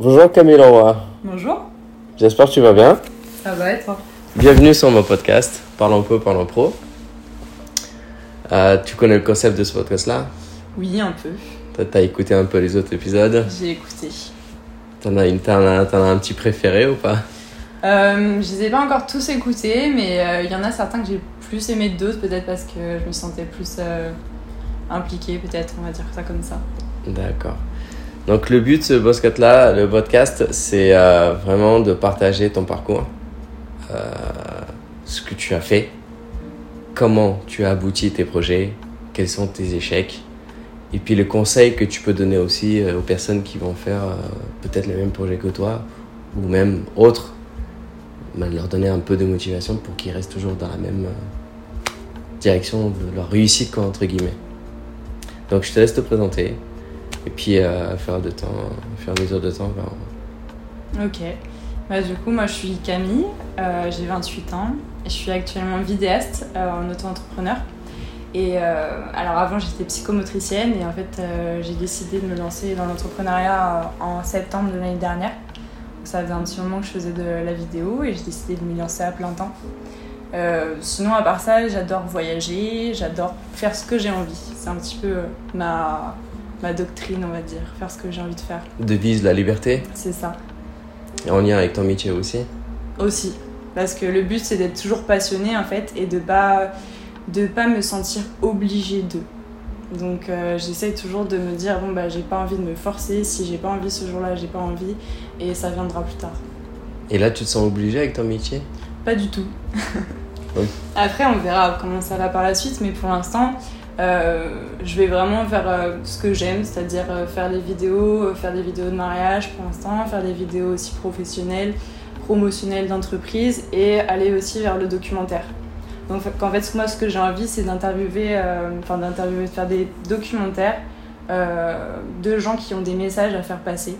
Bonjour Camille Leroy. Bonjour. J'espère que tu vas bien. Ça va et toi? Bienvenue sur mon podcast, Parlons peu, parlons pro. Euh, tu connais le concept de ce podcast-là? Oui, un peu. T'as t'as écouté un peu les autres épisodes? J'ai écouté. T'en as, une- t'en as- t'en as un petit préféré ou pas? Euh, je les ai pas encore tous écoutés, mais euh, il y en a certains que j'ai plus aimé que d'autres, peut-être parce que je me sentais plus euh, impliquée, peut-être, on va dire ça comme ça. D'accord. Donc le but de ce podcast-là, le podcast, c'est euh, vraiment de partager ton parcours, euh, ce que tu as fait, comment tu as abouti tes projets, quels sont tes échecs, et puis le conseil que tu peux donner aussi euh, aux personnes qui vont faire peut-être le même projet que toi, ou même autres, ben, leur donner un peu de motivation pour qu'ils restent toujours dans la même direction de leur réussite, quoi, entre guillemets. Donc je te laisse te présenter. Et puis, euh, à faire de temps, faire mesure de temps, ben, Ok. Bah, du coup, moi je suis Camille, euh, j'ai 28 ans, je suis actuellement vidéaste euh, en auto-entrepreneur. Et euh, alors avant j'étais psychomotricienne et en fait euh, j'ai décidé de me lancer dans l'entrepreneuriat euh, en septembre de l'année dernière. Donc, ça faisait un petit moment que je faisais de la vidéo et j'ai décidé de m'y lancer à plein temps. Euh, sinon à part ça j'adore voyager, j'adore faire ce que j'ai envie. C'est un petit peu euh, ma, ma doctrine on va dire, faire ce que j'ai envie de faire. devise la liberté, C'est ça. et en lien avec ton métier aussi. Aussi. Parce que le but, c'est d'être toujours passionné, en fait, et de pas, de pas me sentir obligée de. Donc, euh, j'essaye toujours de me dire, bon, bah, j'ai pas envie de me forcer. Si j'ai pas envie ce jour-là, j'ai pas envie. Et ça viendra plus tard. Et là, tu te sens obligé avec ton métier? Pas du tout. Oui. Après, on verra comment ça va par la suite, mais pour l'instant, euh, je vais vraiment faire euh, ce que j'aime, c'est-à-dire euh, faire des vidéos, euh, faire des vidéos de mariage pour l'instant, faire des vidéos aussi professionnelles, promotionnelles d'entreprise et aller aussi vers le documentaire. Donc en fait, moi, ce que j'ai envie, c'est d'interviewer, enfin d'interviewer, de faire des documentaires de gens qui ont des messages à faire passer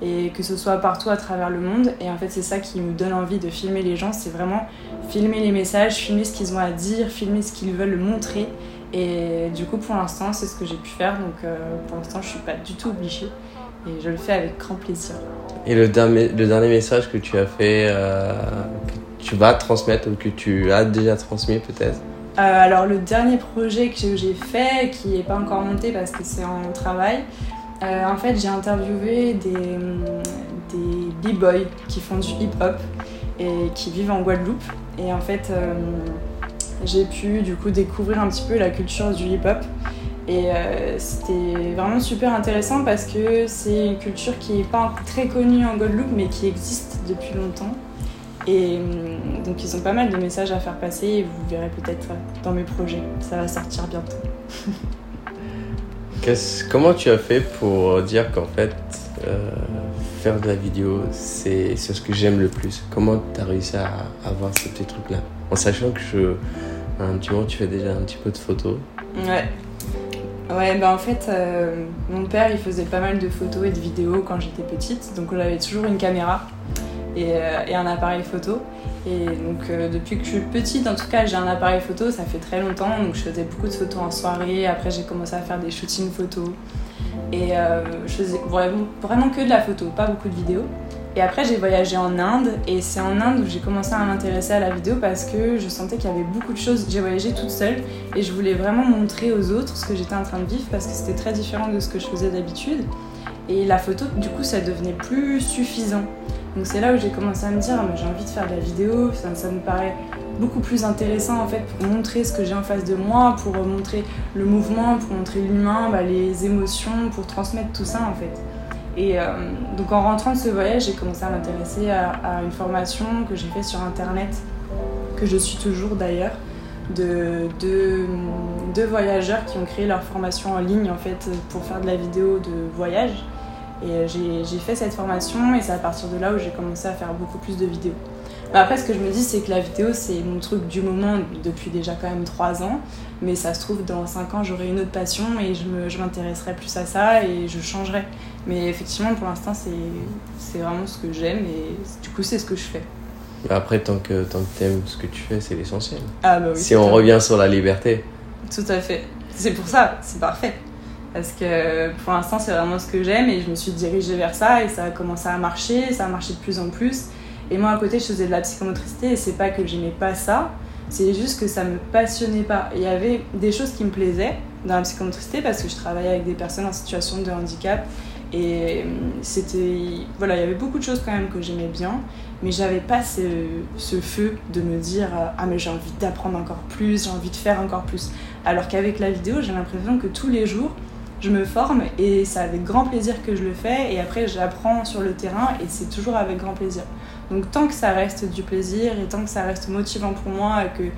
et que ce soit partout à travers le monde. Et en fait, c'est ça qui me donne envie de filmer les gens, c'est vraiment filmer les messages, filmer ce qu'ils ont à dire, filmer ce qu'ils veulent montrer. Et du coup, pour l'instant, c'est ce que j'ai pu faire. Donc euh, pour l'instant, je suis pas du tout obligée et je le fais avec grand plaisir. Et le dernier, le dernier message que tu as fait, euh, que tu vas transmettre ou que tu as déjà transmis peut-être? Euh, alors le dernier projet que j'ai- fait, qui n'est pas encore monté parce que c'est en travail, en fait j'ai interviewé des, des b-boys qui font du hip-hop et qui vivent en Guadeloupe. Et en fait j'ai pu du coup découvrir un petit peu la culture du hip-hop. Et euh, c'était vraiment super intéressant parce que c'est une culture qui n'est pas très connue en Guadeloupe mais qui existe depuis longtemps. Et hum, donc ils ont pas mal de messages à faire passer et vous verrez peut-être dans mes projets. Ça va sortir bientôt. Comment tu as fait pour dire qu'en fait, euh, faire de la vidéo, c'est ce que j'aime le plus? Comment tu as réussi à avoir ce petit truc-là En sachant que je, tu fais déjà un petit peu de photos. Ouais. Ouais, bah en fait, euh, mon père il faisait pas mal de photos et de vidéos quand j'étais petite, donc on avait toujours une caméra et, euh, et un appareil photo. Et donc euh, depuis que je suis petite, en tout cas, j'ai un appareil photo, ça fait très longtemps, donc je faisais beaucoup de photos en soirée. Après, j'ai commencé à faire des shootings photos et je faisais vraiment que de la photo, pas beaucoup de vidéos. Et après, j'ai voyagé en Inde et c'est en Inde où j'ai commencé à m'intéresser à la vidéo parce que je sentais qu'il y avait beaucoup de choses. J'ai voyagé toute seule et je voulais vraiment montrer aux autres ce que j'étais en train de vivre parce que c'était très différent de ce que je faisais d'habitude. Et la photo, du coup, ça devenait plus suffisant. Donc c'est là où j'ai commencé à me dire, Ah, j'ai envie de faire de la vidéo, ça, ça me paraît beaucoup plus intéressant en fait pour montrer ce que j'ai en face de moi, pour montrer le mouvement, pour montrer l'humain, bah, les émotions, pour transmettre tout ça en fait. Et euh, donc en rentrant de ce voyage, j'ai commencé à m'intéresser à, une formation que j'ai faite sur internet, que je suis toujours d'ailleurs, de deux de voyageurs qui ont créé leur formation en ligne en fait pour faire de la vidéo de voyage. Et euh, j'ai fait cette formation et c'est à partir de là où j'ai commencé à faire beaucoup plus de vidéos. Mais après, ce que je me dis, c'est que la vidéo, c'est mon truc du moment depuis déjà quand même 3 ans. Mais ça se trouve, dans 5 ans, j'aurai une autre passion et je m'intéresserai plus à ça et je changerai. Mais effectivement, pour l'instant, c'est vraiment ce que j'aime et du coup, c'est ce que je fais. Après, tant que, tant que t'aimes ce que tu fais, c'est l'essentiel. Ah bah oui. si on revient sur la liberté, Tout à fait. C'est pour ça, c'est parfait. Parce que pour l'instant, c'est vraiment ce que j'aime et je me suis dirigée vers ça et ça a commencé à marcher, ça a marché de plus en plus. Et moi, à côté, je faisais de la psychomotricité et c'est pas que j'aimais pas ça, c'est juste que ça me passionnait pas. Il y avait des choses qui me plaisaient dans la psychomotricité parce que je travaillais avec des personnes en situation de handicap et c'était. Voilà, il y avait beaucoup de choses quand même que j'aimais bien, mais j'avais pas ce, ce, feu de me dire Ah, mais j'ai envie d'apprendre encore plus, j'ai envie de faire encore plus. Alors qu'avec la vidéo, j'ai l'impression que tous les jours, je me forme et c'est avec grand plaisir que je le fais et après j'apprends sur le terrain et c'est toujours avec grand plaisir. Donc tant que ça reste du plaisir et tant que ça reste motivant pour moi et que,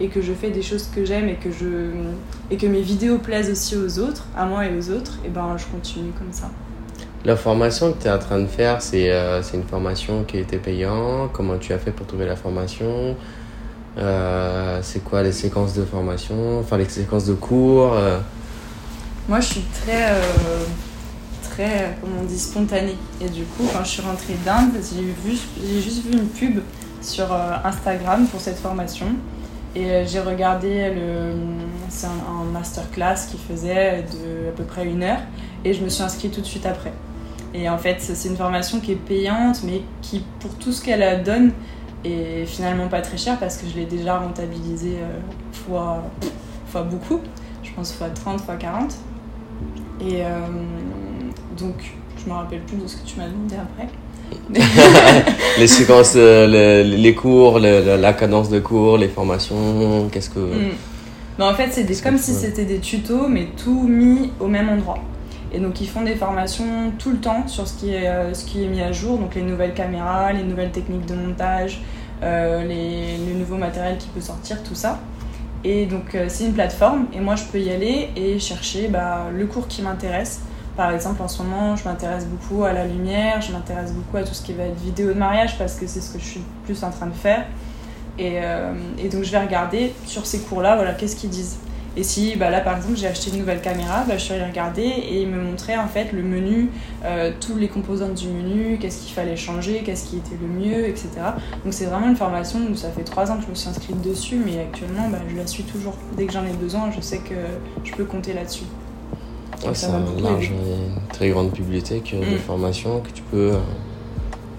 et que je fais des choses que j'aime et, que je, et que mes vidéos plaisent aussi aux autres, à moi et aux autres, et ben je continue comme ça. La formation que tu es en train de faire, c'est euh, une formation qui était payante. Comment tu as fait pour trouver la formation? Euh, C'est quoi les séquences de formation? Enfin, les séquences de cours euh? Moi, je suis très, très, comment on dit, spontanée. Et du coup, quand je suis rentrée d'Inde, j'ai juste vu une pub sur Instagram pour cette formation. Et j'ai regardé le. C'est un, masterclass qui faisait de à peu près une heure. Et je me suis inscrite tout de suite après. Et en fait, c'est une formation qui est payante, mais qui, pour tout ce qu'elle donne, est finalement pas très chère parce que je l'ai déjà rentabilisée euh, fois, fois beaucoup. Je pense fois 30, fois 40. Et euh, donc, je me rappelle plus de ce que tu m'as demandé après. les séquences, euh, les, cours, la cadence de cours, les formations, qu'est-ce que. Hmm. en fait, c'est comme si c'était des tutos, mais tout mis au même endroit. Et donc ils font des formations tout le temps sur ce qui est, euh, ce qui est mis à jour, donc les nouvelles caméras, les nouvelles techniques de montage, euh, les, le nouveau matériel qui peut sortir, tout ça. Et donc c'est une plateforme et moi je peux y aller et chercher bah, le cours qui m'intéresse. Par exemple en ce moment je m'intéresse beaucoup à la lumière, je m'intéresse beaucoup à tout ce qui va être vidéo de mariage parce que c'est ce que je suis plus en train de faire. Et, et donc je vais regarder sur ces cours-là, voilà, qu'est-ce qu'ils disent. Et si bah là par exemple j'ai acheté une nouvelle caméra, bah, je suis allée regarder et il me montrait en fait le menu, euh, tous les composants du menu, qu'est-ce qu'il fallait changer, qu'est-ce qui était le mieux, etc. Donc c'est vraiment une formation où ça fait trois ans que je me suis inscrite dessus, mais actuellement bah, je la suis toujours. Dès que j'en ai besoin, je sais que je peux compter là-dessus. C'est un large, une très grande bibliothèque de mm. formations que tu peux. Euh,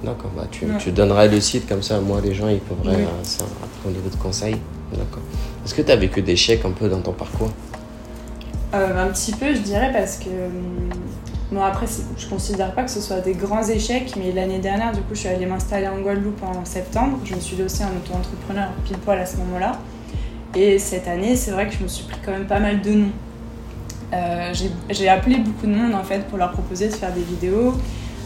d'accord, bah, tu, tu, donneras le site comme ça, moi les gens ils pourraient oui. euh, au niveau de conseils. D'accord. Est-ce que tu as vécu des chèques un peu dans ton parcours? Euh, Un petit peu, je dirais, parce que. Bon, après, je considère pas que ce soit des grands échecs, mais l'année dernière, du coup, je suis allée m'installer en Guadeloupe en septembre. Je me suis dossée en auto-entrepreneur pile poil à ce moment-là. Et cette année, c'est vrai que je me suis pris quand même pas mal de noms. Euh, j'ai appelé beaucoup de monde en fait pour leur proposer de faire des vidéos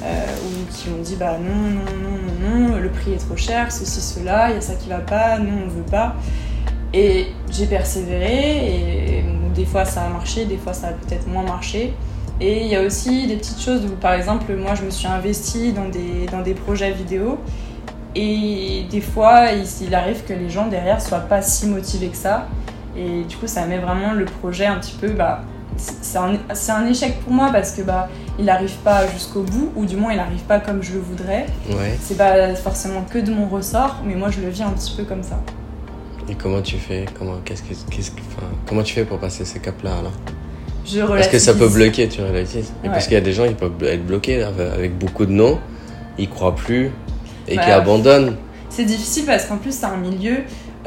euh, ou qui m'ont dit bah non, non, non, non, non, le prix est trop cher, ceci, cela, il y a ça qui va pas, non, on veut pas. Et j'ai persévéré et des fois ça a marché, des fois ça a peut-être moins marché. Et il y a aussi des petites choses où, par exemple, moi je me suis investie dans des, dans des projets vidéo et des fois il, arrive que les gens derrière soient pas si motivés que ça. Et du coup, ça met vraiment le projet un petit peu. Bah, c'est un, un, échec pour moi parce que bah, il n'arrive pas jusqu'au bout, ou du moins il n'arrive pas comme je le voudrais. Ouais. C'est pas forcément que de mon ressort, mais moi je le vis un petit peu comme ça. Et comment tu fais comment, qu'est-ce que, qu'est-ce que, enfin, comment tu fais pour passer ces caps-là alors? Je Parce que ça peut bloquer, tu relativises. Ouais. Parce qu'il y a des gens, ils peuvent être bloqués avec beaucoup de noms, ils croient plus et bah, qui abandonnent. C'est difficile parce qu'en plus, c'est un milieu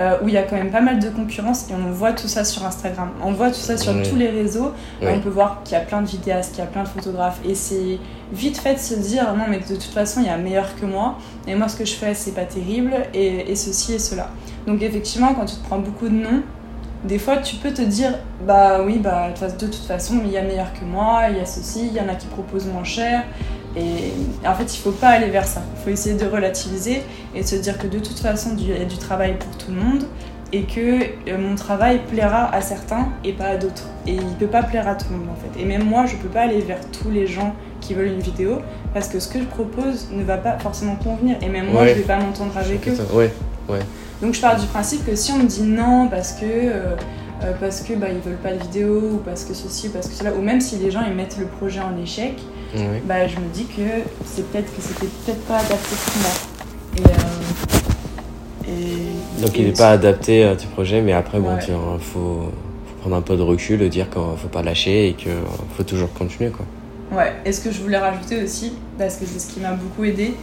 euh, où il y a quand même pas mal de concurrence et on voit tout ça sur Instagram. On voit tout ça sur oui. tous les réseaux. Oui. On peut voir qu'il y a plein de vidéastes, qu'il y a plein de photographes et c'est vite fait de se dire non mais de toute façon il y a meilleur que moi et moi ce que je fais c'est pas terrible et, et ceci et cela. Donc effectivement quand tu te prends beaucoup de noms, des fois tu peux te dire bah oui bah de toute façon il y a meilleur que moi, il y a ceci, il y en a qui proposent moins cher et en fait, il faut pas aller vers ça. Il faut essayer de relativiser et de se dire que de toute façon, il y a du travail pour tout le monde et que euh, mon travail plaira à certains et pas à d'autres. Et il peut pas plaire à tout le monde en fait. Et même moi, je peux pas aller vers tous les gens qui veulent une vidéo parce que ce que je propose ne va pas forcément convenir. Et même moi, ouais. je vais pas m'entendre avec eux. Ouais. Ouais. Donc je pars du principe que si on me dit non parce que euh, euh, parce que bah, ils veulent pas de vidéo ou parce que ceci ou parce que cela ou même si les gens ils mettent le projet en échec bah, je me dis que c'est peut-être que c'était peut-être pas adapté pour moi. Et, euh, et, Donc et il n'est pas adapté à tes projets, mais après, bon, il faut, faut, prendre un peu de recul, dire qu'il faut pas lâcher et qu'il faut toujours continuer. Quoi. Ouais, et ce que je voulais rajouter aussi, parce que c'est ce qui m'a beaucoup aidé,